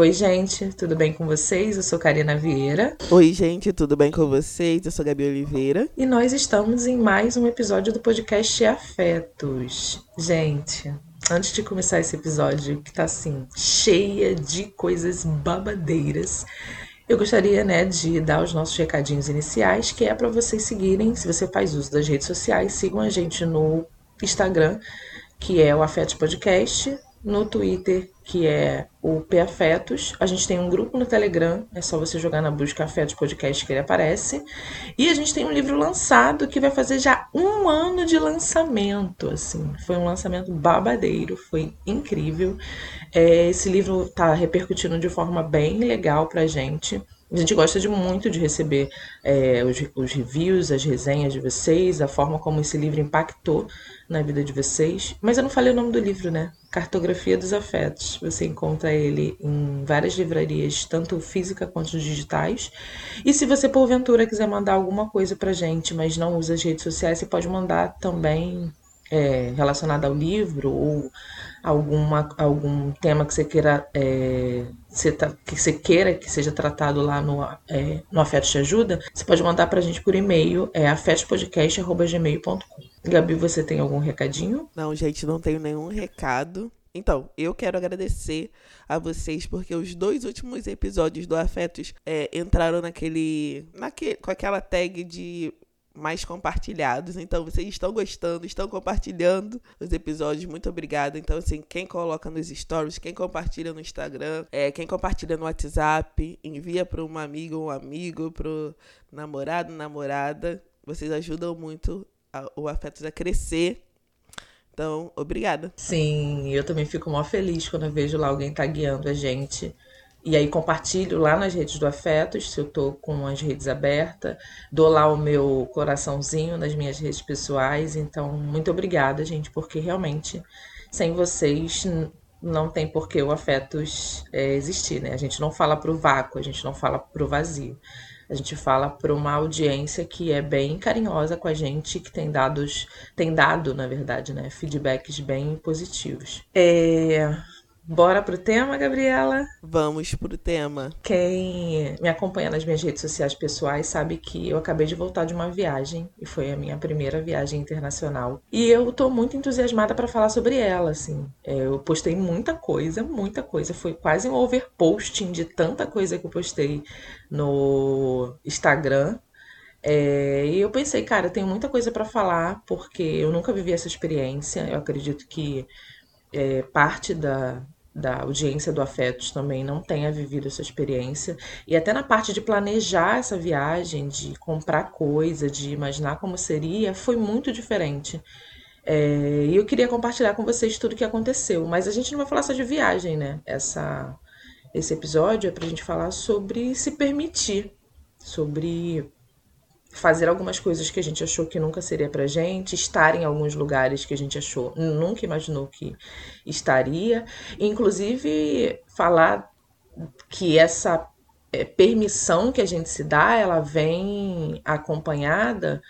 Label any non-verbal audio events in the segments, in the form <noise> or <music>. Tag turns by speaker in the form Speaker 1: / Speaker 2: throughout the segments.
Speaker 1: Oi, gente, tudo bem com vocês? Eu sou Karina Vieira.
Speaker 2: Oi, gente, tudo bem com vocês? Eu sou Gabi Oliveira.
Speaker 1: E nós estamos em mais um episódio do podcast Afetos. Gente, antes de começar esse episódio, que tá assim, cheia de coisas babadeiras, eu gostaria, né, de dar os nossos recadinhos iniciais, que é para vocês seguirem, se você faz uso das redes sociais, sigam a gente no Instagram, que é o Afetos Podcast, no Twitter, que é o P Afetos. A gente tem um grupo no Telegram, é só você jogar na busca Afetos Podcast que ele aparece. E a gente tem um livro lançado que vai fazer já um ano de lançamento, assim. Foi um lançamento babadeiro, foi incrível. É, esse livro tá repercutindo de forma bem legal pra gente. A gente gosta de muito de receber é, os, os, reviews, as resenhas de vocês, a forma como esse livro impactou na vida de vocês. Mas eu não falei o nome do livro, né? Cartografia dos Afetos. Você encontra ele em várias livrarias, tanto física quanto digitais. E se você, porventura, quiser mandar alguma coisa pra gente, mas não usa as redes sociais, você pode mandar também é, relacionado ao livro ou alguma, algum tema que você queira é, que você queira que seja tratado lá no, é, no Afetos Te Ajuda, você pode mandar para a gente por e-mail, é afetospodcast.gmail.com. Gabi, você tem algum recadinho?
Speaker 2: Não, gente, não tenho nenhum recado. Então, eu quero agradecer a vocês porque os dois últimos episódios do Afetos é, entraram naquele, naquele. com aquela tag de mais compartilhados. Então, vocês estão gostando, estão compartilhando os episódios. Muito obrigada. Então, assim, quem coloca nos stories, quem compartilha no Instagram, é, quem compartilha no WhatsApp, envia para um amigo, um amigo, para namorado, namorada. Vocês ajudam muito a, o Afetos a crescer. Então, obrigada.
Speaker 1: Sim, eu também fico mó feliz quando eu vejo lá alguém tagueando a gente e aí compartilho lá nas redes do Afetos, se eu tô com as redes abertas, dou lá o meu coraçãozinho nas minhas redes pessoais. Então, muito obrigada, gente, porque realmente sem vocês não tem por que o Afetos é, existir, né? A gente não fala pro vácuo, a gente não fala pro vazio. A gente fala para uma audiência que é bem carinhosa com a gente, que tem dados, tem dado, na verdade, né, feedbacks bem positivos. É, Bora pro tema, Gabriela?
Speaker 2: Vamos pro tema.
Speaker 1: Quem me acompanha nas minhas redes sociais pessoais sabe que eu acabei de voltar de uma viagem e foi a minha primeira viagem internacional. E eu tô muito entusiasmada para falar sobre ela, assim. É, eu postei muita coisa, muita coisa. Foi quase um overposting de tanta coisa que eu postei no Instagram. É, e eu pensei, cara, eu tenho muita coisa para falar porque eu nunca vivi essa experiência. Eu acredito que é, parte da, da audiência do Afetos também não tenha vivido essa experiência. E até na parte de planejar essa viagem, de comprar coisa, de imaginar como seria, foi muito diferente. É, e eu queria compartilhar com vocês tudo o que aconteceu. Mas a gente não vai falar só de viagem, né? Essa, esse episódio é para a gente falar sobre se permitir, sobre fazer algumas coisas que a gente achou que nunca seria pra gente, estar em alguns lugares que a gente achou, nunca imaginou que estaria, inclusive falar que essa é, permissão que a gente se dá, ela vem acompanhada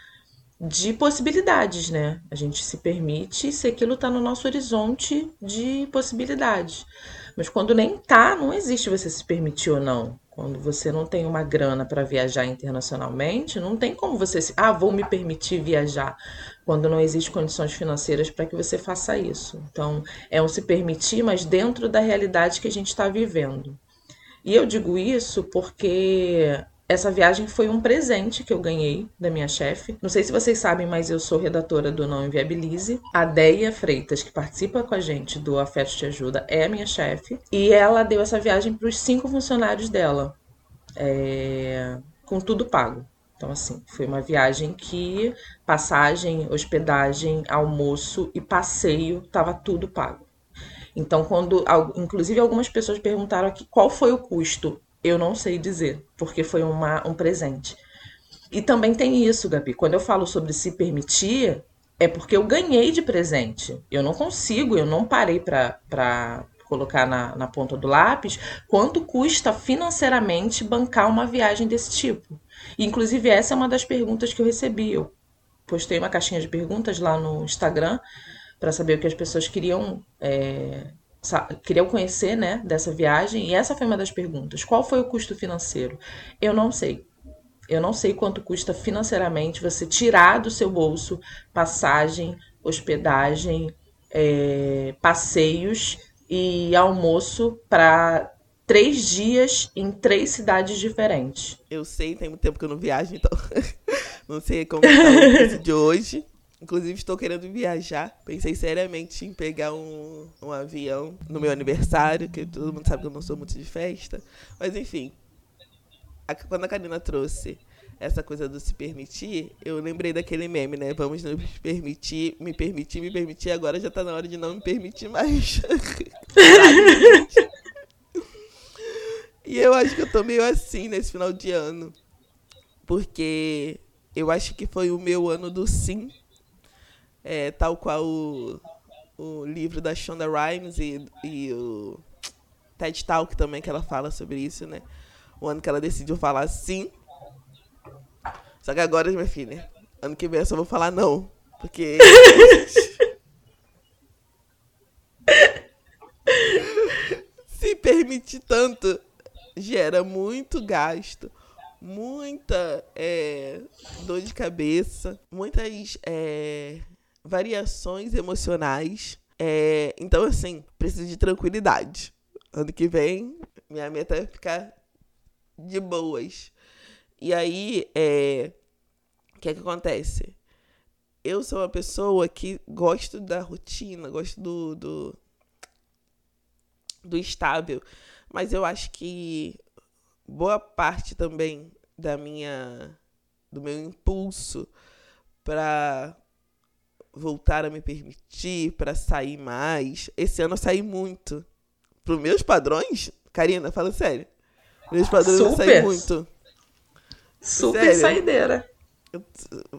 Speaker 1: de possibilidades, né? A gente se permite se aquilo está no nosso horizonte de possibilidades. Mas quando nem tá, não existe você se permitir ou não. Quando você não tem uma grana para viajar internacionalmente, não tem como você se, ah, vou me permitir viajar, quando não existem condições financeiras para que você faça isso. Então, é um se permitir, mas dentro da realidade que a gente está vivendo. E eu digo isso porque essa viagem foi um presente que eu ganhei da minha chefe. Não sei se vocês sabem, mas eu sou redatora do Não Inviabilize. A Deia Freitas, que participa com a gente do Afeto Te Ajuda, é a minha chefe. E ela deu essa viagem para os cinco funcionários dela, é... com tudo pago. Então, assim, foi uma viagem que passagem, hospedagem, almoço e passeio estava tudo pago. Então, quando, inclusive, algumas pessoas perguntaram aqui qual foi o custo eu não sei dizer, porque foi uma, um presente. E também tem isso, Gabi. Quando eu falo sobre se permitir, é porque eu ganhei de presente. Eu não consigo, eu não parei para colocar na, na ponta do lápis quanto custa financeiramente bancar uma viagem desse tipo. Inclusive, essa é uma das perguntas que eu recebi. Eu postei uma caixinha de perguntas lá no Instagram para saber o que as pessoas queriam é, queriam conhecer, né, dessa viagem, e essa foi uma das perguntas. Qual foi o custo financeiro? Eu não sei. Eu não sei quanto custa financeiramente você tirar do seu bolso passagem, hospedagem, é, passeios e almoço para três dias em três cidades diferentes.
Speaker 2: Eu sei, tem muito tempo que eu não viajo, então <laughs> não sei como está o preço de hoje. Inclusive, estou querendo viajar. Pensei seriamente em pegar um, um avião no meu aniversário, que todo mundo sabe que eu não sou muito de festa. Mas, enfim. A, quando a Karina trouxe essa coisa do se permitir, eu lembrei daquele meme, né? Vamos nos permitir, me permitir, me permitir. Agora já tá na hora de não me permitir mais. <laughs> e eu acho que eu tô meio assim nesse final de ano. Porque eu acho que foi o meu ano do sim é, tal qual o, o livro da Shonda Rhimes e, e o TED Talk também, que ela fala sobre isso, né? O ano que ela decidiu falar sim. Só que agora, minha filha, ano que vem eu só vou falar não. Porque. <laughs> Se permitir tanto, gera muito gasto, muita é, dor de cabeça, muitas é, variações emocionais. É, então, assim, preciso de tranquilidade. Ano que vem, minha meta é ficar de boas. E aí, é, o que é que acontece? Eu sou uma pessoa que gosto da rotina, gosto do, do, do estável, mas eu acho que boa parte também da minha do meu impulso para voltar a me permitir, para sair mais. Esse ano eu saí muito. Para os meus padrões, Karina, fala sério. Meus padrões Super. eu saí muito.
Speaker 1: Super sério. saideira.
Speaker 2: Eu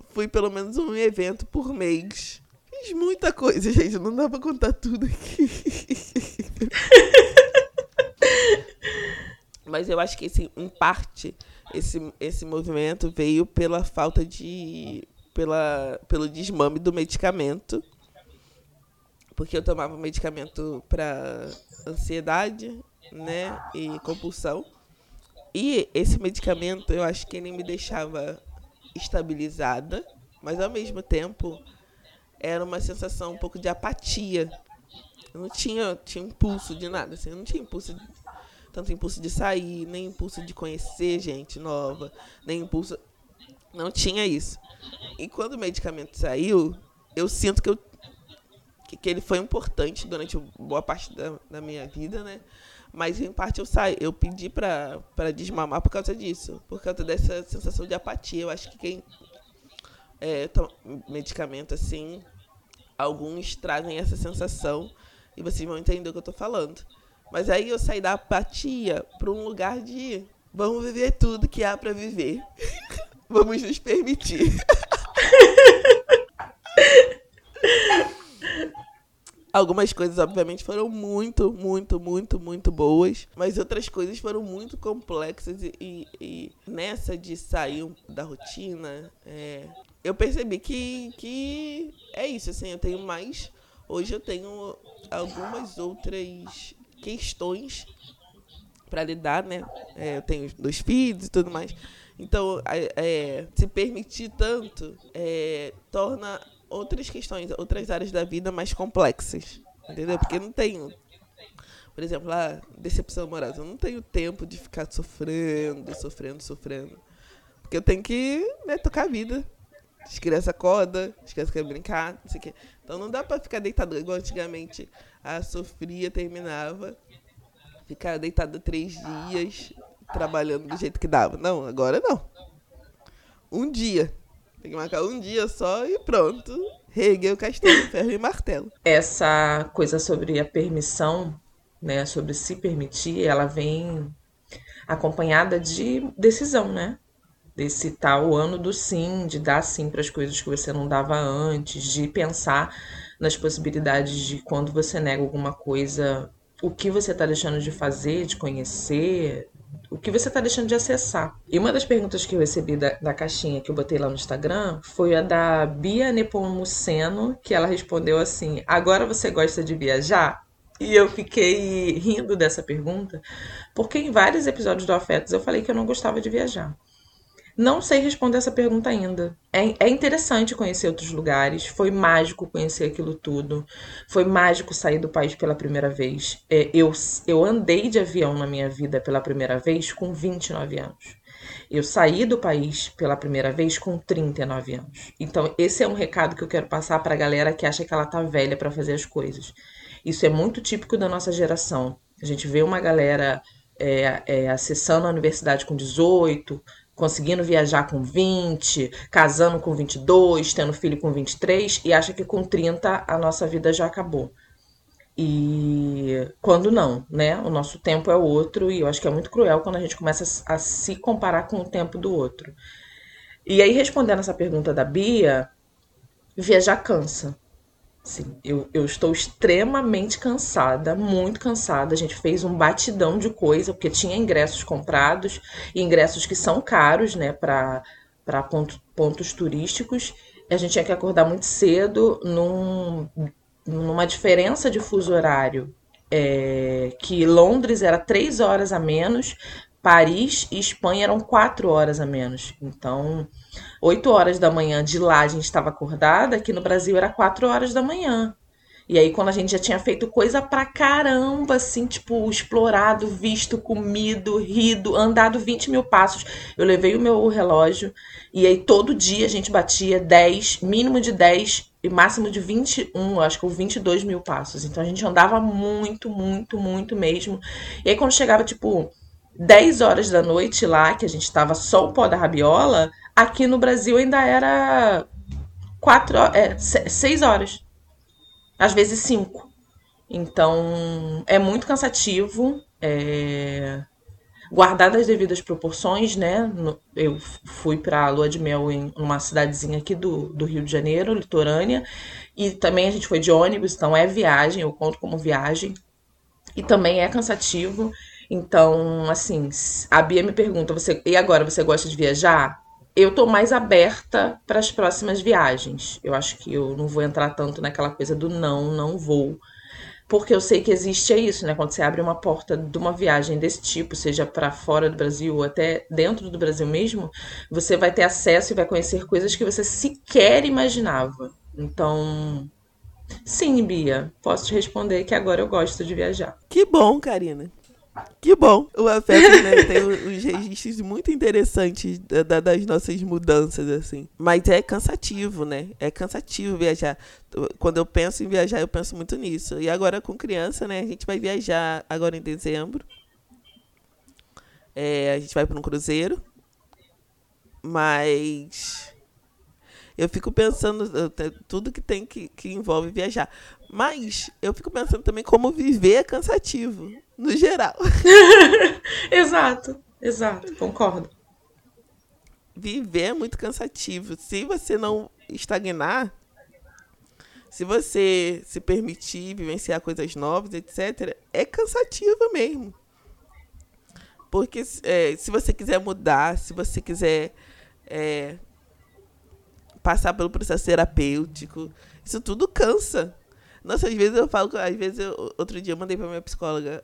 Speaker 2: fui pelo menos um evento por mês. Fiz muita coisa, <laughs> gente. Não dá pra contar tudo aqui. <laughs> Mas eu acho que, assim, em parte, esse, esse movimento veio pela falta de pela, pelo desmame do medicamento. Porque eu tomava medicamento para ansiedade, né, e compulsão. E esse medicamento, eu acho que ele me deixava estabilizada, mas ao mesmo tempo era uma sensação um pouco de apatia. Eu não tinha, tinha impulso de nada, assim, eu não tinha impulso de, tanto impulso de sair, nem impulso de conhecer gente nova, nem impulso não tinha isso. E quando o medicamento saiu, eu sinto que, eu, que, que ele foi importante durante boa parte da, da minha vida, né? Mas em parte eu saí, eu pedi para desmamar por causa disso, por causa dessa sensação de apatia. Eu acho que quem é, toma medicamento assim, alguns trazem essa sensação e vocês vão entender o que eu tô falando. Mas aí eu saí da apatia para um lugar de vamos viver tudo que há para viver. <laughs> Vamos nos permitir. Algumas coisas, obviamente, foram muito, muito, muito, muito boas, mas outras coisas foram muito complexas e, e, e nessa de sair da rotina, é, eu percebi que, que é isso, assim, eu tenho mais. Hoje eu tenho algumas outras questões para lidar, né? É, eu tenho dois filhos e tudo mais. Então, é, se permitir tanto é, torna outras questões, outras áreas da vida mais complexas. Entendeu? Porque não tenho, por exemplo, a decepção amorosa. Eu não tenho tempo de ficar sofrendo, sofrendo, sofrendo. Porque eu tenho que né, tocar a vida. As crianças acordam, as crianças querem brincar, não sei o quê. Então não dá pra ficar deitado igual antigamente. A sofria terminava, ficar deitada três dias, trabalhando do jeito que dava. Não, agora não. Um dia. Tem que marcar um dia só e pronto. Reguei o castelo, <laughs> ferro e martelo.
Speaker 1: Essa coisa sobre a permissão, né, sobre se permitir, ela vem acompanhada de decisão, né? Desse tal ano do sim, de dar sim para as coisas que você não dava antes, de pensar nas possibilidades de quando você nega alguma coisa, o que você está deixando de fazer, de conhecer, o que você está deixando de acessar. E uma das perguntas que eu recebi da, da caixinha que eu botei lá no Instagram foi a da Bia Nepomuceno, que ela respondeu assim: Agora você gosta de viajar? E eu fiquei rindo dessa pergunta, porque em vários episódios do Afetos eu falei que eu não gostava de viajar. Não sei responder essa pergunta ainda. É, é, interessante conhecer outros lugares. Foi mágico conhecer aquilo tudo. Foi mágico sair do país pela primeira vez. É, eu, eu andei de avião na minha vida pela primeira vez com 29 anos. Eu saí do país pela primeira vez com 39 anos. Então, esse é um recado que eu quero passar para a galera que acha que ela tá velha para fazer as coisas. Isso é muito típico da nossa geração. A gente vê uma galera é, é, acessando a universidade com 18, conseguindo viajar com 20, casando com 22, tendo filho com 23 e acha que com 30 a nossa vida já acabou. E quando não, né? O nosso tempo é outro e eu acho que é muito cruel quando a gente começa a, se comparar com o tempo do outro. E aí, respondendo essa pergunta da Bia, viajar cansa. Sim, eu, eu estou extremamente cansada, muito cansada. A gente fez um batidão de coisa, porque tinha ingressos comprados, e ingressos que são caros, né, para ponto, pontos turísticos. A gente tinha que acordar muito cedo, num, numa diferença de fuso horário, é, que Londres era três horas a menos, Paris e Espanha eram quatro horas a menos. Então, 8 horas da manhã de lá a gente estava acordada, aqui no Brasil era 4 horas da manhã. E aí, quando a gente já tinha feito coisa pra caramba, assim, tipo, explorado, visto, comido, rido, andado 20 mil passos, eu levei o meu relógio e aí todo dia a gente batia 10, mínimo de 10 e máximo de 21, acho que 22 mil passos. Então a gente andava muito, muito, muito mesmo. E aí, quando chegava, tipo, 10 horas da noite lá, que a gente tava só o pó da rabiola, Aqui no Brasil ainda era quatro, é, seis horas. Às vezes cinco. Então é muito cansativo. É... As devidas proporções, né? Eu fui para a lua de mel em uma cidadezinha aqui do, do Rio de Janeiro, litorânea, e também a gente foi de ônibus, então é viagem, eu conto como viagem, e também é cansativo. Então, assim, a Bia me pergunta: você, e agora você gosta de viajar? eu tô mais aberta para as próximas viagens. Eu acho que eu não vou entrar tanto naquela coisa do não, não vou. Porque eu sei que existe é isso, né? Quando você abre uma porta de uma viagem desse tipo, seja para fora do Brasil ou até dentro do Brasil mesmo, você vai ter acesso e vai conhecer coisas que você sequer imaginava. Então, sim, Bia, posso te responder que agora eu gosto de viajar.
Speaker 2: Que bom, Karina. Que bom. O afeto né, tem uns registros muito interessantes da, das nossas mudanças, assim. Mas é cansativo, né? É cansativo viajar. Quando eu penso em viajar, eu penso muito nisso. E agora com criança, né? A gente vai viajar agora em dezembro. É, a gente vai para um cruzeiro. Mas eu fico pensando tudo que tem que, que envolve viajar. Mas eu fico pensando também como viver é cansativo no geral. <laughs>
Speaker 1: exato, exato, concordo.
Speaker 2: Viver é muito cansativo. Se você não estagnar, se você se permitir vivenciar coisas novas, etc., é cansativo mesmo. Porque é, se você quiser mudar, se você quiser é, passar pelo processo terapêutico, isso tudo cansa. Nossa, às vezes eu falo, às vezes eu, outro dia eu mandei pra minha psicóloga,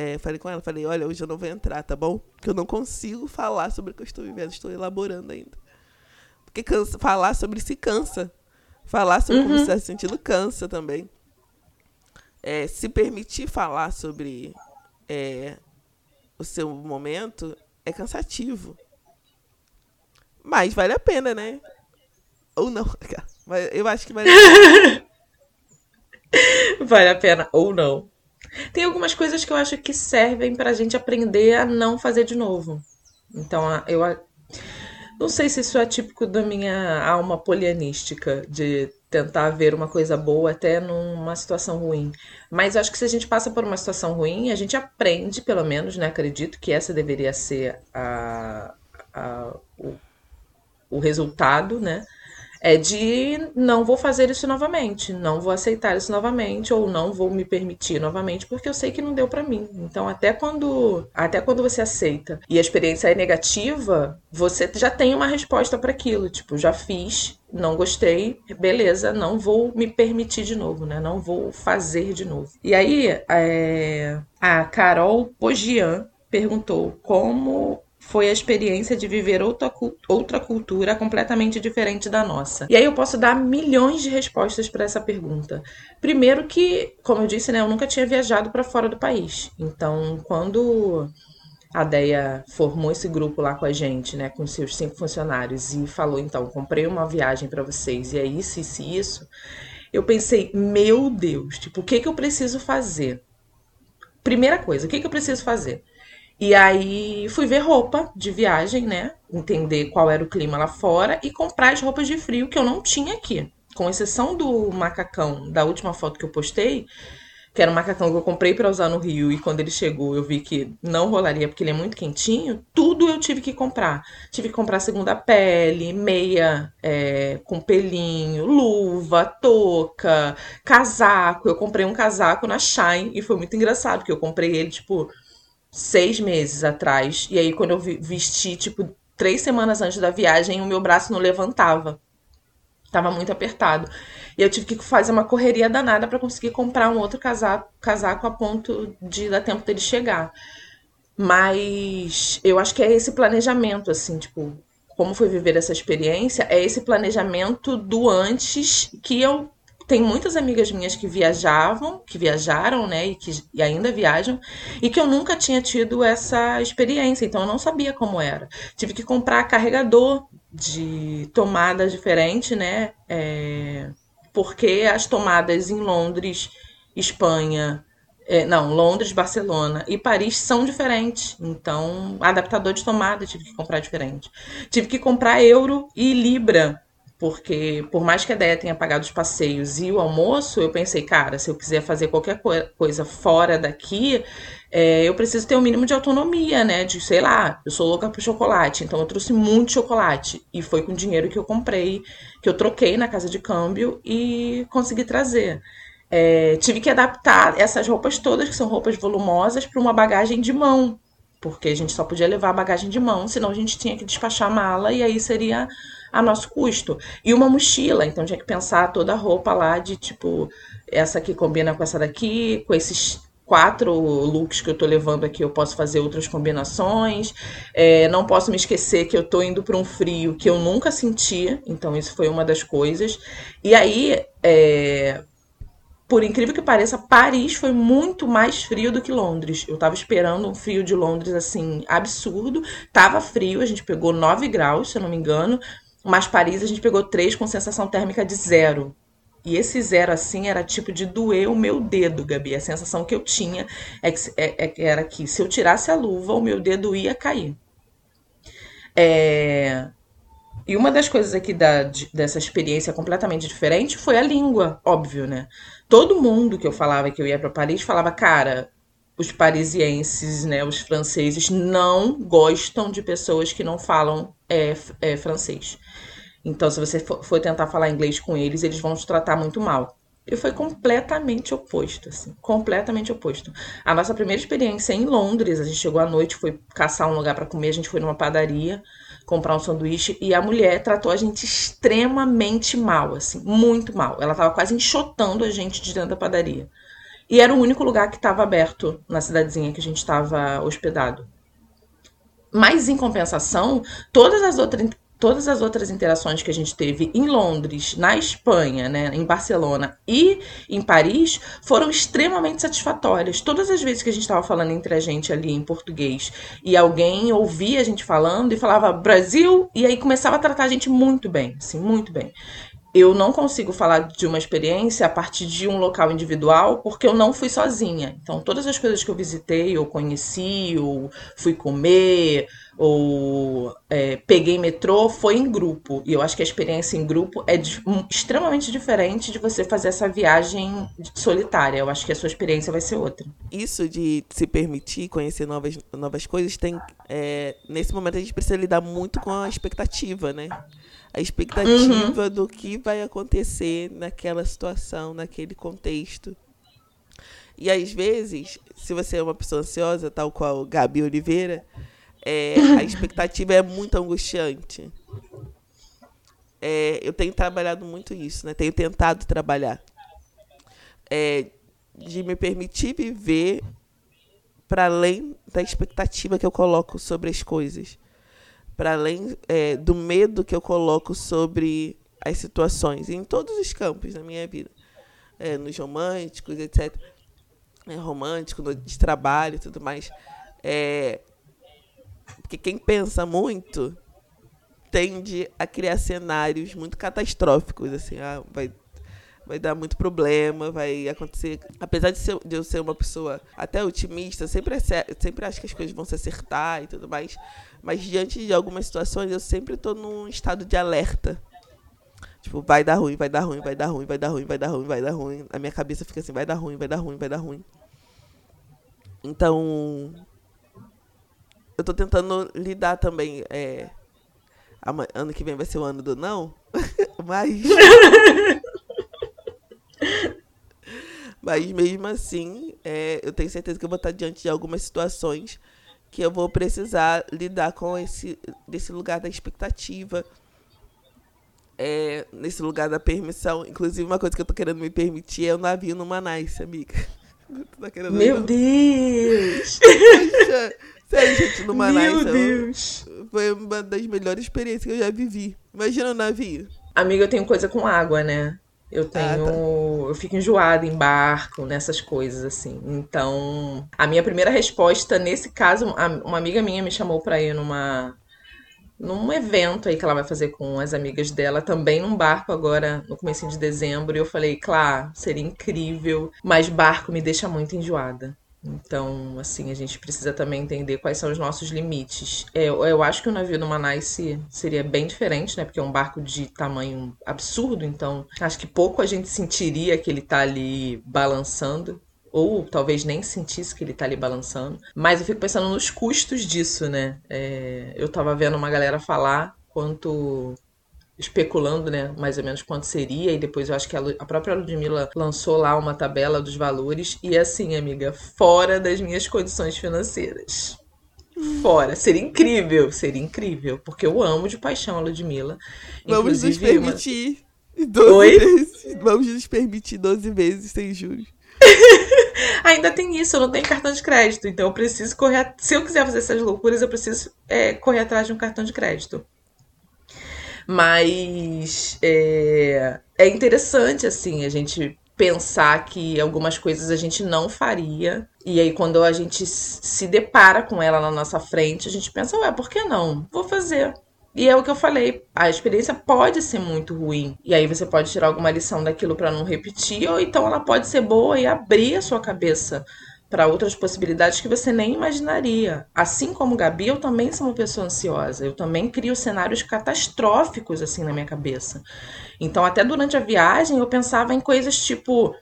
Speaker 2: é, falei com ela, falei, olha, hoje eu não vou entrar, tá bom? Porque eu não consigo falar sobre o que eu estou vivendo, estou elaborando ainda. Porque cansa, falar sobre si cansa. Falar sobre uhum. como você está se sentindo cansa também. É, se permitir falar sobre é, o seu momento é cansativo. Mas vale a pena, né? Ou não. <laughs> Mas eu acho que vale a pena. <laughs>
Speaker 1: vale a pena ou não. Tem algumas coisas que eu acho que servem pra gente aprender a não fazer de novo. Então, eu não sei se isso é típico da minha alma polianística, de tentar ver uma coisa boa até numa situação ruim. Mas acho que se a gente passa por uma situação ruim, a gente aprende, pelo menos, né? Acredito que essa deveria ser a, a o, o resultado, né? É de não vou fazer isso novamente, não vou aceitar isso novamente ou não vou me permitir novamente porque eu sei que não deu para mim. Então até quando até quando você aceita e a experiência é negativa, você já tem uma resposta para aquilo, tipo, já fiz, não gostei, beleza, não vou me permitir de novo, né? Não vou fazer de novo. E aí, é... a Carol Pogian perguntou como foi a experiência de viver outra, outra cultura completamente diferente da nossa. E aí eu posso dar milhões de respostas para essa pergunta. Primeiro que, como eu disse, né, eu nunca tinha viajado para fora do país. Então, quando a Deia formou esse grupo lá com a gente, né, com seus cinco funcionários e falou então, comprei uma viagem para vocês e é isso, isso isso. Eu pensei, meu Deus, tipo, o que que eu preciso fazer? Primeira coisa, o que que eu preciso fazer? E aí fui ver roupa de viagem, né? Entender qual era o clima lá fora e comprar as roupas de frio que eu não tinha aqui. Com exceção do macacão da última foto que eu postei, que era um macacão que eu comprei para usar no Rio e quando ele chegou eu vi que não rolaria porque ele é muito quentinho, tudo eu tive que comprar. Tive que comprar segunda pele, meia é, com pelinho, luva, touca, casaco. Eu comprei um casaco na Shine e foi muito engraçado porque eu comprei ele tipo seis meses atrás. E aí, quando eu vesti, tipo, três semanas antes da viagem, o meu braço não levantava. Tava muito apertado. E eu tive que fazer uma correria danada para conseguir comprar um outro casaco, casaco a ponto de dar tempo dele chegar. Mas eu acho que é esse planejamento, assim, tipo, como foi viver essa experiência, é esse planejamento do antes que eu tem muitas amigas minhas que viajavam, que viajaram, né, e que e ainda viajam, e que eu nunca tinha tido essa experiência, então eu não sabia como era. Tive que comprar carregador de tomadas diferente, né, é, porque as tomadas em Londres, Espanha, é, não, Londres, Barcelona e Paris são diferentes. Então, adaptador de tomada tive que comprar diferente. Tive que comprar euro e libra porque por mais que a ideia tenha pagado os passeios e o almoço, eu pensei, cara, se eu quiser fazer qualquer coisa fora daqui, é, eu preciso ter um mínimo de autonomia, né? De, sei lá, eu sou louca pro chocolate, então eu trouxe muito chocolate. E foi com dinheiro que eu comprei, que eu troquei na casa de câmbio e consegui trazer. É, tive que adaptar essas roupas todas, que são roupas volumosas, para uma bagagem de mão. Porque a gente só podia levar a bagagem de mão, senão a gente tinha que despachar a mala e aí seria a nosso custo. E uma mochila, então tinha que pensar toda a roupa lá de tipo, essa aqui combina com essa daqui, com esses quatro looks que eu tô levando aqui, eu posso fazer outras combinações. É, não posso me esquecer que eu tô indo para um frio que eu nunca senti, então isso foi uma das coisas. E aí, é, por incrível que pareça, Paris foi muito mais frio do que Londres. Eu tava esperando um frio de Londres assim absurdo. Tava frio, a gente pegou 9 graus, se eu não me engano, mas Paris a gente pegou três com sensação térmica de zero. E esse zero, assim, era tipo de doer o meu dedo, Gabi. A sensação que eu tinha é que, é, é, era que se eu tirasse a luva, o meu dedo ia cair. É... E uma das coisas aqui da, de, dessa experiência completamente diferente foi a língua, óbvio, né? Todo mundo que eu falava que eu ia para Paris falava, cara, os parisienses, né, os franceses, não gostam de pessoas que não falam é, é, francês. Então, se você for, tentar falar inglês com eles, eles vão te tratar muito mal. E foi completamente oposto, assim, completamente oposto. A nossa primeira experiência em Londres, a gente chegou à noite, foi caçar um lugar para comer, a gente foi numa padaria comprar um sanduíche e a mulher tratou a gente extremamente mal, assim, muito mal. Ela tava quase enxotando a gente de dentro da padaria. E era o único lugar que estava aberto na cidadezinha que a gente estava hospedado. Mas, em compensação, todas as outras todas as outras interações que a gente teve em Londres, na Espanha, né, em Barcelona e em Paris foram extremamente satisfatórias. Todas as vezes que a gente estava falando entre a gente ali em português e alguém ouvia a gente falando e falava Brasil e aí começava a tratar a gente muito bem, assim, muito bem eu não consigo falar de uma experiência a partir de um local individual, porque eu não fui sozinha. Então, todas as coisas que eu visitei, ou conheci, ou fui comer, ou é, peguei metrô, foi em grupo. E eu acho que a experiência em grupo é de, um, extremamente diferente de você fazer essa viagem solitária. Eu acho que a sua experiência vai ser outra.
Speaker 2: Isso de se permitir conhecer novas, novas coisas tem. É, nesse momento a gente precisa lidar muito com a expectativa, né? A expectativa uhum. do que vai acontecer naquela situação, naquele contexto. E às vezes, se você é uma pessoa ansiosa, tal qual Gabi Oliveira, é, a expectativa é muito angustiante. É, eu tenho trabalhado muito isso, né? Tenho tentado trabalhar. É, de me permitir viver para além da expectativa que eu coloco sobre as coisas. Para além é, do medo que eu coloco sobre as situações. Em todos os campos da minha vida. É, nos românticos, etc né, romântico, de trabalho e tudo mais. É, porque quem pensa muito tende a criar cenários muito catastróficos, assim, ah, vai, vai dar muito problema, vai acontecer. Apesar de, ser, de eu ser uma pessoa até otimista, sempre, sempre acho que as coisas vão se acertar e tudo mais, mas diante de algumas situações eu sempre estou num estado de alerta. Tipo, vai dar ruim, vai dar ruim, vai dar ruim, vai dar ruim, vai dar ruim, vai dar ruim. A minha cabeça fica assim, vai dar ruim, vai dar ruim, vai dar ruim. Então, eu tô tentando lidar também. É, ano que vem vai ser o ano do não, <laughs> mas. <laughs> mas mesmo assim, é, eu tenho certeza que eu vou estar diante de algumas situações que eu vou precisar lidar com esse desse lugar da expectativa, é, nesse lugar da permissão. Inclusive, uma coisa que eu tô querendo me permitir é o navio no Manais, amiga. <laughs>
Speaker 1: Tá Meu Deus!
Speaker 2: Sério, gente, no Manaus. Meu Deus! Foi uma das melhores experiências que eu já vivi. Imagina o navio.
Speaker 1: Amiga, eu tenho coisa com água, né? Eu tenho. Ah, tá. Eu fico enjoada em barco, nessas coisas, assim. Então, a minha primeira resposta, nesse caso, uma amiga minha me chamou pra ir numa num evento aí que ela vai fazer com as amigas dela, também num barco agora no começo de dezembro. E eu falei, claro, seria incrível, mas barco me deixa muito enjoada. Então, assim, a gente precisa também entender quais são os nossos limites. É, eu, eu acho que o navio do Manaus seria bem diferente, né? Porque é um barco de tamanho absurdo, então acho que pouco a gente sentiria que ele tá ali balançando ou talvez nem sentisse que ele tá ali balançando. Mas eu fico pensando nos custos disso, né? É, eu tava vendo uma galera falar quanto especulando, né, mais ou menos quanto seria, e depois eu acho que a, a própria Ludmilla lançou lá uma tabela dos valores, e assim, amiga, fora das minhas condições financeiras. Fora. Seria incrível, seria incrível, porque eu amo de paixão a Ludmilla.
Speaker 2: Vamos nos permitir uma... 12 Oi? vezes. Vamos nos permitir 12 vezes sem juros. <laughs>
Speaker 1: Ainda tem isso, eu não tenho cartão de crédito, então eu preciso correr. Se eu quiser fazer essas loucuras, eu preciso é, correr atrás de um cartão de crédito. Mas é, é interessante, assim, a gente pensar que algumas coisas a gente não faria. E aí, quando a gente se depara com ela na nossa frente, a gente pensa, ué, por que não? Vou fazer. E é o que eu falei, a experiência pode ser muito ruim. E aí você pode tirar alguma lição daquilo para não repetir, ou então ela pode ser boa e abrir a sua cabeça para outras possibilidades que você nem imaginaria. Assim como Gabi, eu também sou uma pessoa ansiosa. Eu também crio cenários catastróficos assim na minha cabeça. Então, até durante a viagem, eu pensava em coisas tipo: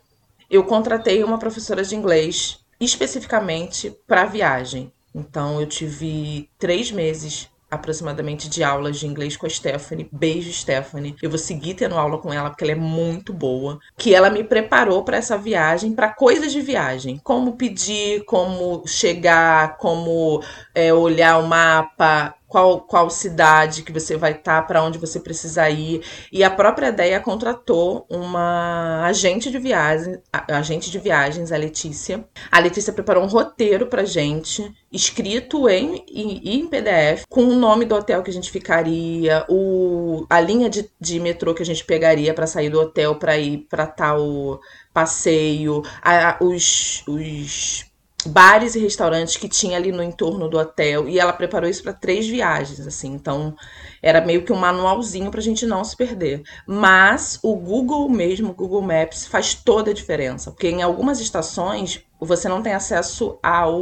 Speaker 1: eu contratei uma professora de inglês especificamente para a viagem. Então, eu tive três meses aproximadamente de aulas de inglês com a Stephanie. Beijo, Stephanie. Eu vou seguir tendo aula com ela porque ela é muito boa. Que ela me preparou para essa viagem, para coisas de viagem, como pedir, como chegar, como é, olhar o mapa, qual, qual cidade que você vai estar, tá, para onde você precisa ir. E a própria ideia contratou uma agente de viagens, agente de viagens, a Letícia. A Letícia preparou um roteiro pra gente, escrito em, em, em PDF, com o nome do hotel que a gente ficaria, o, a linha de, de metrô que a gente pegaria para sair do hotel para ir para tal passeio, a, os, os bares e restaurantes que tinha ali no entorno do hotel e ela preparou isso para três viagens assim então era meio que um manualzinho para a gente não se perder mas o Google mesmo o Google Maps faz toda a diferença porque em algumas estações você não tem acesso ao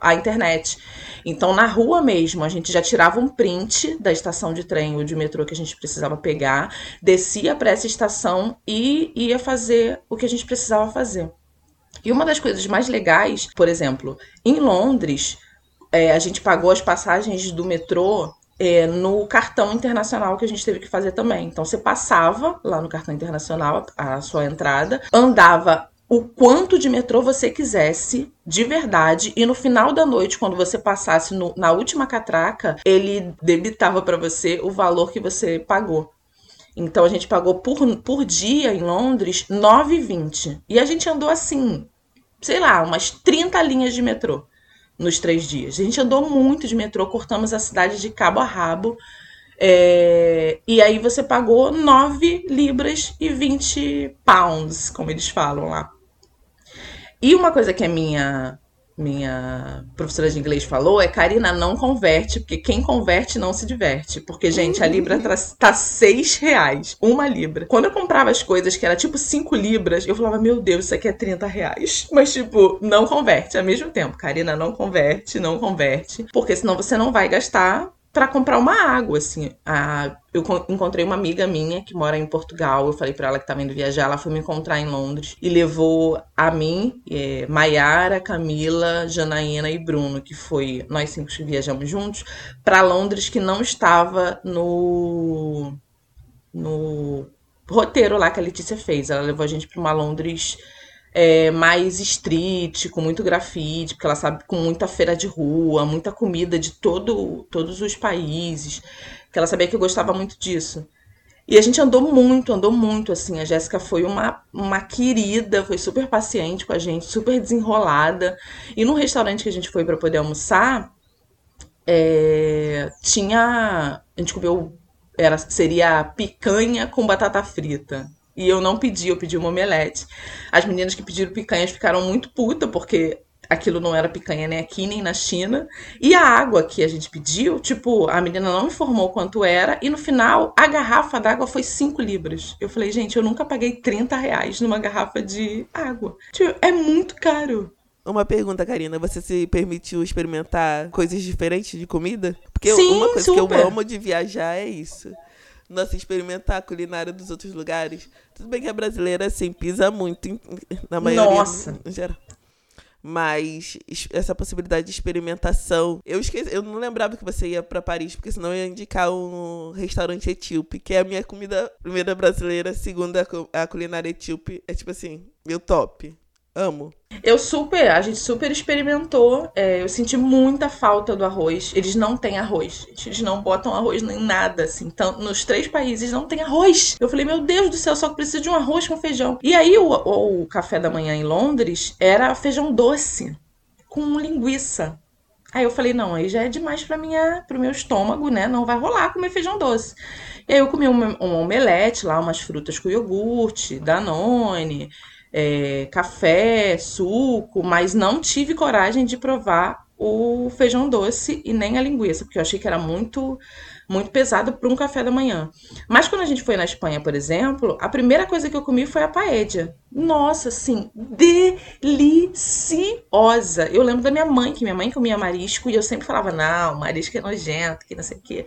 Speaker 1: à internet Então, na rua mesmo, a gente já tirava um print da estação de trem ou de metrô que a gente precisava pegar, descia para essa estação e ia fazer o que a gente precisava fazer. E uma das coisas mais legais, por exemplo, em Londres, é, a gente pagou as passagens do metrô é, no cartão internacional que a gente teve que fazer também. Então você passava lá no cartão internacional a sua entrada, andava o quanto de metrô você quisesse, de verdade, e no final da noite, quando você passasse no, na última catraca, ele debitava para você o valor que você pagou. Então a gente pagou por, por dia em Londres 9,20. E a gente andou assim, sei lá, umas 30 linhas de metrô nos três dias. A gente andou muito de metrô, cortamos a cidade de cabo a rabo. É, e aí você pagou 9 libras e 20 pounds, como eles falam lá. E uma coisa que a minha minha professora de inglês falou é Karina, não converte, porque quem converte não se diverte. Porque, gente, a Libra tá, tá seis reais. Uma Libra. Quando eu comprava as coisas que era tipo cinco Libras, eu falava, meu Deus, isso aqui é 30 reais. Mas, tipo, não converte ao mesmo tempo. Karina, não converte, não converte. Porque senão você não vai gastar para comprar uma água, assim. Eu encontrei uma amiga minha que mora em Portugal. Eu falei para ela que estava indo viajar. Ela foi me encontrar em Londres e levou a mim, é, Maiara, Camila, Janaína e Bruno, que foi nós cinco que viajamos juntos, para Londres, que não estava no no roteiro lá que a Letícia fez. Ela levou a gente para uma Londres é, mais street, com muito grafite, porque ela sabe com muita feira de rua, muita comida de todo, todos os países, que ela sabia que eu gostava muito disso. E a gente andou muito, andou muito, assim. A Jéssica foi uma, uma querida, foi super paciente com a gente, super desenrolada. E no restaurante que a gente foi para poder almoçar, é, tinha. A gente comeu. Era, seria picanha com batata frita. E eu não pedi, eu pedi uma omelete. As meninas que pediram picanhas ficaram muito putas, porque aquilo não era picanha nem aqui, nem na China. E a água que a gente pediu, tipo, a menina não informou quanto era, e no final a garrafa d'água foi 5 libras. Eu falei, gente, eu nunca paguei 30 reais numa garrafa de água. Tipo, é muito caro.
Speaker 2: Uma pergunta, Karina. Você se permitiu experimentar coisas diferentes de comida? Porque
Speaker 1: Sim,
Speaker 2: uma coisa
Speaker 1: super.
Speaker 2: que eu amo de viajar é isso nossa, experimentar a culinária dos outros lugares. Tudo bem que a brasileira, assim, pisa muito na maioria.
Speaker 1: Nossa.
Speaker 2: Em geral. Mas essa possibilidade de experimentação. Eu esqueci, eu não lembrava que você ia para Paris, porque senão eu ia indicar um restaurante etíope, que é a minha comida primeira brasileira, segunda a culinária etíope. É tipo assim, meu top. Amo.
Speaker 1: Eu super, a gente super experimentou. É, eu senti muita falta do arroz. Eles não têm arroz. Eles não botam arroz nem nada, assim. Então, nos três países não tem arroz. Eu falei, meu Deus do céu, só que preciso de um arroz com feijão. E aí, o, o café da manhã em Londres era feijão doce com linguiça. Aí eu falei, não, aí já é demais para minha, pro meu estômago, né? Não vai rolar comer feijão doce. E aí eu comi um, um omelete lá, umas frutas com iogurte, danone, é, café, suco, mas não tive coragem de provar o feijão doce e nem a linguiça, porque eu achei que era muito muito pesado para um café da manhã. Mas quando a gente foi na Espanha, por exemplo, a primeira coisa que eu comi foi a paella. Nossa, assim, deliciosa. Eu lembro da minha mãe, que minha mãe comia marisco e eu sempre falava: "Não, marisco é nojento, que não sei o quê".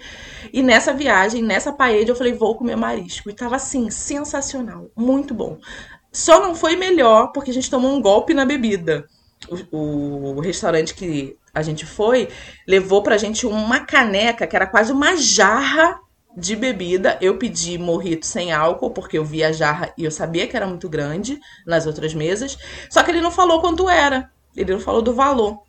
Speaker 1: E nessa viagem, nessa paella, eu falei: "Vou comer marisco". E tava assim, sensacional, muito bom. Só não foi melhor porque a gente tomou um golpe na bebida. O, o restaurante que a gente foi levou pra gente uma caneca que era quase uma jarra de bebida. Eu pedi morrito sem álcool, porque eu vi a jarra e eu sabia que era muito grande nas outras mesas. Só que ele não falou quanto era. Ele não falou do valor.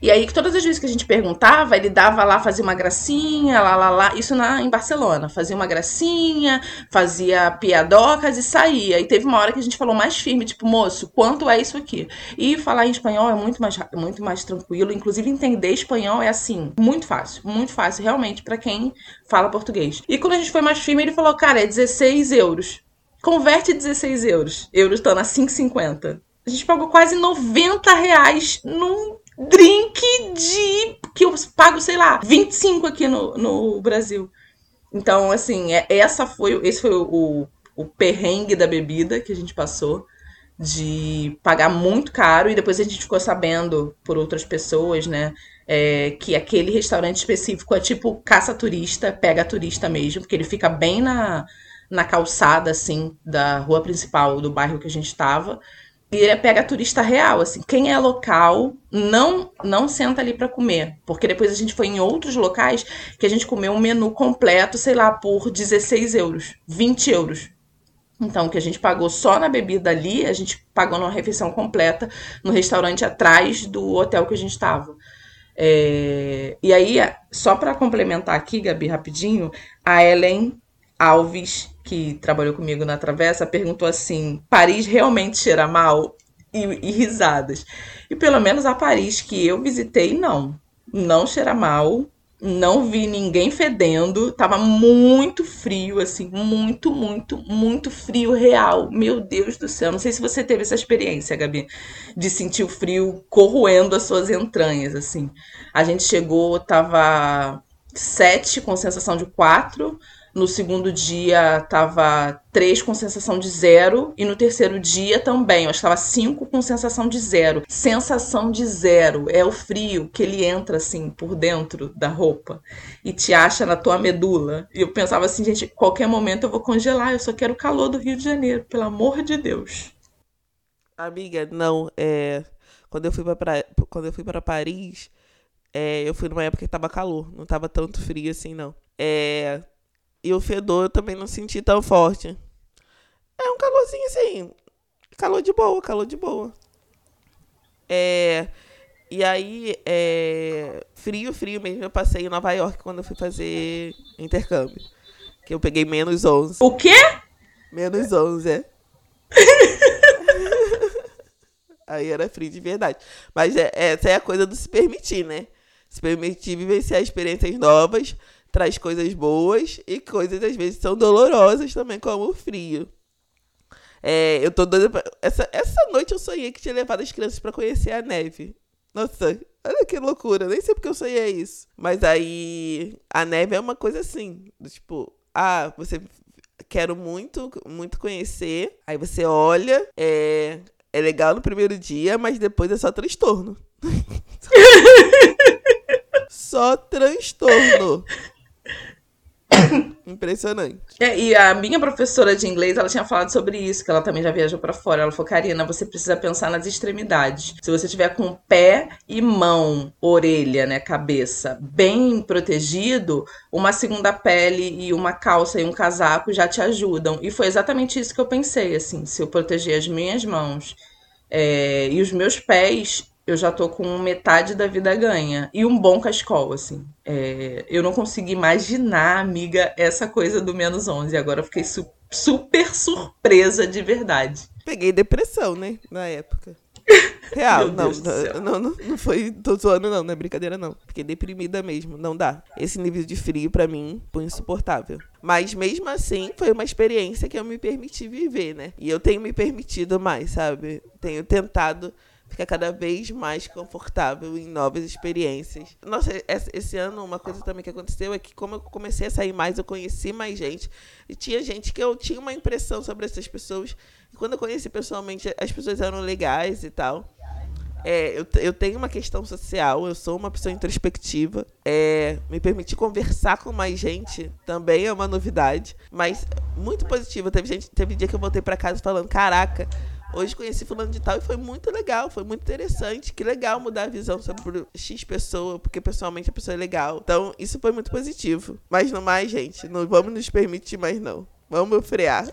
Speaker 1: E aí, todas as vezes que a gente perguntava, ele dava lá, fazia uma gracinha, lá, lá, lá. Isso na, em Barcelona. Fazia uma gracinha, fazia piadocas e saía. E teve uma hora que a gente falou mais firme, tipo, moço, quanto é isso aqui? E falar em espanhol é muito mais, muito mais tranquilo. Inclusive, entender espanhol é assim, muito fácil. Muito fácil, realmente, para quem fala português. E quando a gente foi mais firme, ele falou, cara, é 16 euros. Converte 16 euros. Euros estão a 5,50. A gente pagou quase 90 reais num drink de. que eu pago, sei lá, 25 aqui no, no Brasil. Então, assim, é, essa foi, esse foi o, o perrengue da bebida que a gente passou. De pagar muito caro, e depois a gente ficou sabendo por outras pessoas, né? é, que aquele restaurante específico é tipo caça turista, pega turista mesmo, porque ele fica bem na, na calçada, assim, da rua principal do bairro que a gente estava. E ele pega turista real, assim. Quem é local não não senta ali para comer, porque depois a gente foi em outros locais que a gente comeu um menu completo, sei lá, por 16 euros, 20 euros. Então, que a gente pagou só na bebida ali, a gente pagou numa refeição completa no restaurante atrás do hotel que a gente estava. É... E aí, só para complementar aqui, Gabi, rapidinho, a Ellen Alves, que trabalhou comigo na Travessa, perguntou assim: Paris realmente cheira mal? E, e risadas. E pelo menos a Paris que eu visitei, não. Não cheira mal não vi ninguém fedendo, tava muito frio, assim, muito, muito, muito frio real. Meu Deus do céu, não sei se você teve essa experiência, Gabi, de sentir o frio corroendo as suas entranhas, assim. A gente chegou, tava sete com sensação de quatro, no segundo dia tava 3 com sensação de zero. E no terceiro dia também. Eu estava 5 com sensação de zero. Sensação de zero é o frio que ele entra assim por dentro da roupa e te acha na tua medula. E eu pensava assim, gente, qualquer momento eu vou congelar. Eu só quero o calor do Rio de Janeiro, pelo amor de Deus.
Speaker 2: Amiga, não. É... Quando eu fui para quando eu fui para Paris, é... eu fui numa época que tava calor, não tava tanto frio assim, não. É e o fedor eu também não senti tão forte. É um calorzinho assim. Calor de boa, calor de boa. É. E aí, é, frio, frio mesmo, eu passei em Nova York quando eu fui fazer intercâmbio. Que eu peguei menos 11.
Speaker 1: O quê?
Speaker 2: Menos 11, é. <laughs> aí era frio de verdade. Mas é, essa é a coisa do se permitir, né? Se permitir vivenciar experiências novas traz coisas boas e coisas às vezes são dolorosas também, como o frio. É, eu tô doida pra... essa, essa noite eu sonhei que tinha levado as crianças para conhecer a neve. Nossa, olha que loucura, nem sei porque eu sonhei isso. Mas aí a neve é uma coisa assim, tipo, ah, você quero muito, muito conhecer. Aí você olha, é, é legal no primeiro dia, mas depois é só transtorno. <laughs> só transtorno. <laughs> Impressionante.
Speaker 1: É, e a minha professora de inglês, ela tinha falado sobre isso, que ela também já viajou para fora. Ela falou, Karina, você precisa pensar nas extremidades. Se você tiver com pé e mão, orelha, né, cabeça, bem protegido, uma segunda pele e uma calça e um casaco já te ajudam. E foi exatamente isso que eu pensei, assim, se eu proteger as minhas mãos é, e os meus pés, eu já tô com metade da vida ganha. E um bom cascol, assim. É, eu não consegui imaginar, amiga, essa coisa do menos 11. Agora eu fiquei su super surpresa de verdade.
Speaker 2: Peguei depressão, né? Na época. <laughs> Real, não, não, não, não foi, tô zoando não, não é brincadeira não. Fiquei deprimida mesmo, não dá. Esse nível de frio para mim foi insuportável. Mas mesmo assim, foi uma experiência que eu me permiti viver, né? E eu tenho me permitido mais, sabe? Tenho tentado fica cada vez mais confortável em novas experiências. Nossa, esse ano uma coisa também que aconteceu é que como eu comecei a sair mais, eu conheci mais gente e tinha gente que eu tinha uma impressão sobre essas pessoas. E quando eu conheci pessoalmente, as pessoas eram legais e tal. É, eu, eu tenho uma questão social, eu sou uma pessoa introspectiva. É, me permitir conversar com mais gente também é uma novidade, mas muito positiva. Teve gente, teve dia que eu voltei para casa falando: "Caraca, Hoje conheci fulano de tal e foi muito legal, foi muito interessante. Que legal mudar a visão sobre X pessoa, porque pessoalmente a pessoa é legal. Então, isso foi muito positivo. Mas não mais, gente, não vamos nos permitir mais não. Vamos frear.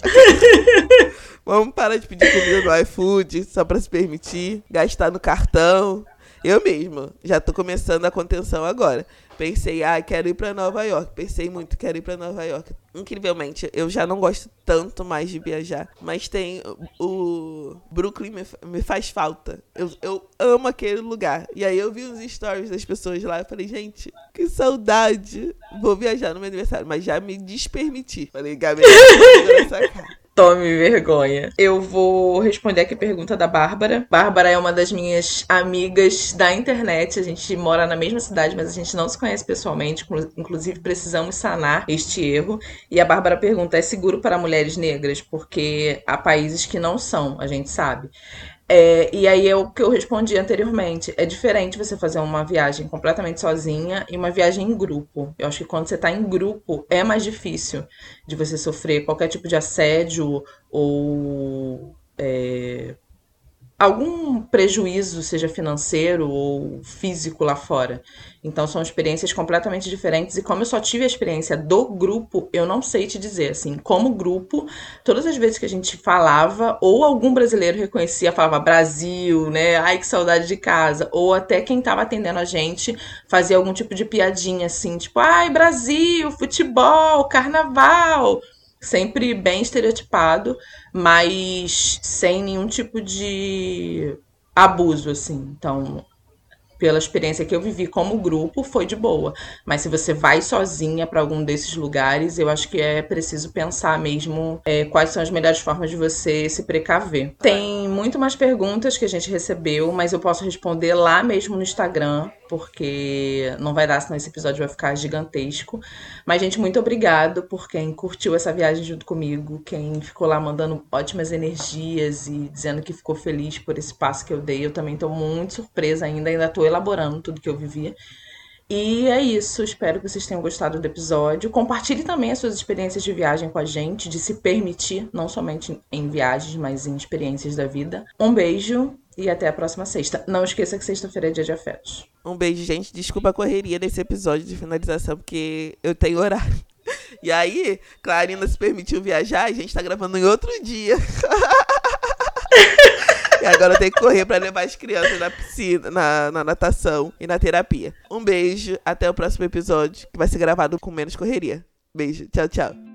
Speaker 2: <laughs> vamos parar de pedir comida no iFood só para se permitir, gastar no cartão. Eu mesmo já tô começando a contenção agora. Pensei, ah, quero ir para Nova York. Pensei muito, quero ir para Nova York. Incrivelmente, eu já não gosto tanto mais de viajar. Mas tem o Brooklyn me, me faz falta. Eu, eu amo aquele lugar. E aí eu vi os stories das pessoas lá. Eu falei, gente, que saudade. Vou viajar no meu aniversário. Mas já me despermiti. Falei, Gabriel, cara.
Speaker 1: Tome vergonha. Eu vou responder aqui a pergunta da Bárbara. Bárbara é uma das minhas amigas da internet. A gente mora na mesma cidade, mas a gente não se conhece pessoalmente. Inclusive, precisamos sanar este erro. E a Bárbara pergunta: é seguro para mulheres negras? Porque há países que não são, a gente sabe. É, e aí é o que eu respondi anteriormente. É diferente você fazer uma viagem completamente sozinha e uma viagem em grupo. Eu acho que quando você está em grupo é mais difícil de você sofrer qualquer tipo de assédio ou é, algum prejuízo, seja financeiro ou físico lá fora. Então são experiências completamente diferentes e como eu só tive a experiência do grupo, eu não sei te dizer assim, como grupo, todas as vezes que a gente falava ou algum brasileiro reconhecia, falava Brasil, né? Ai que saudade de casa, ou até quem estava atendendo a gente fazia algum tipo de piadinha assim, tipo, ai Brasil, futebol, carnaval sempre bem estereotipado, mas sem nenhum tipo de abuso, assim. Então, pela experiência que eu vivi como grupo, foi de boa. Mas se você vai sozinha para algum desses lugares, eu acho que é preciso pensar mesmo é, quais são as melhores formas de você se precaver. Tem muito mais perguntas que a gente recebeu, mas eu posso responder lá mesmo no Instagram porque não vai dar, senão esse episódio vai ficar gigantesco. Mas, gente, muito obrigado por quem curtiu essa viagem junto comigo, quem ficou lá mandando ótimas energias e dizendo que ficou feliz por esse passo que eu dei. Eu também estou muito surpresa ainda, ainda estou elaborando tudo que eu vivi. E é isso, espero que vocês tenham gostado do episódio. Compartilhe também as suas experiências de viagem com a gente, de se permitir, não somente em viagens, mas em experiências da vida. Um beijo e até a próxima sexta. Não esqueça que sexta-feira é dia de afetos.
Speaker 2: Um beijo, gente. Desculpa a correria desse episódio de finalização, porque eu tenho horário. E aí, Clarina se permitiu viajar, a gente tá gravando em outro dia. <laughs> e agora eu tenho que correr para levar as crianças na piscina, na, na natação e na terapia. Um beijo, até o próximo episódio, que vai ser gravado com menos correria. Beijo, tchau, tchau.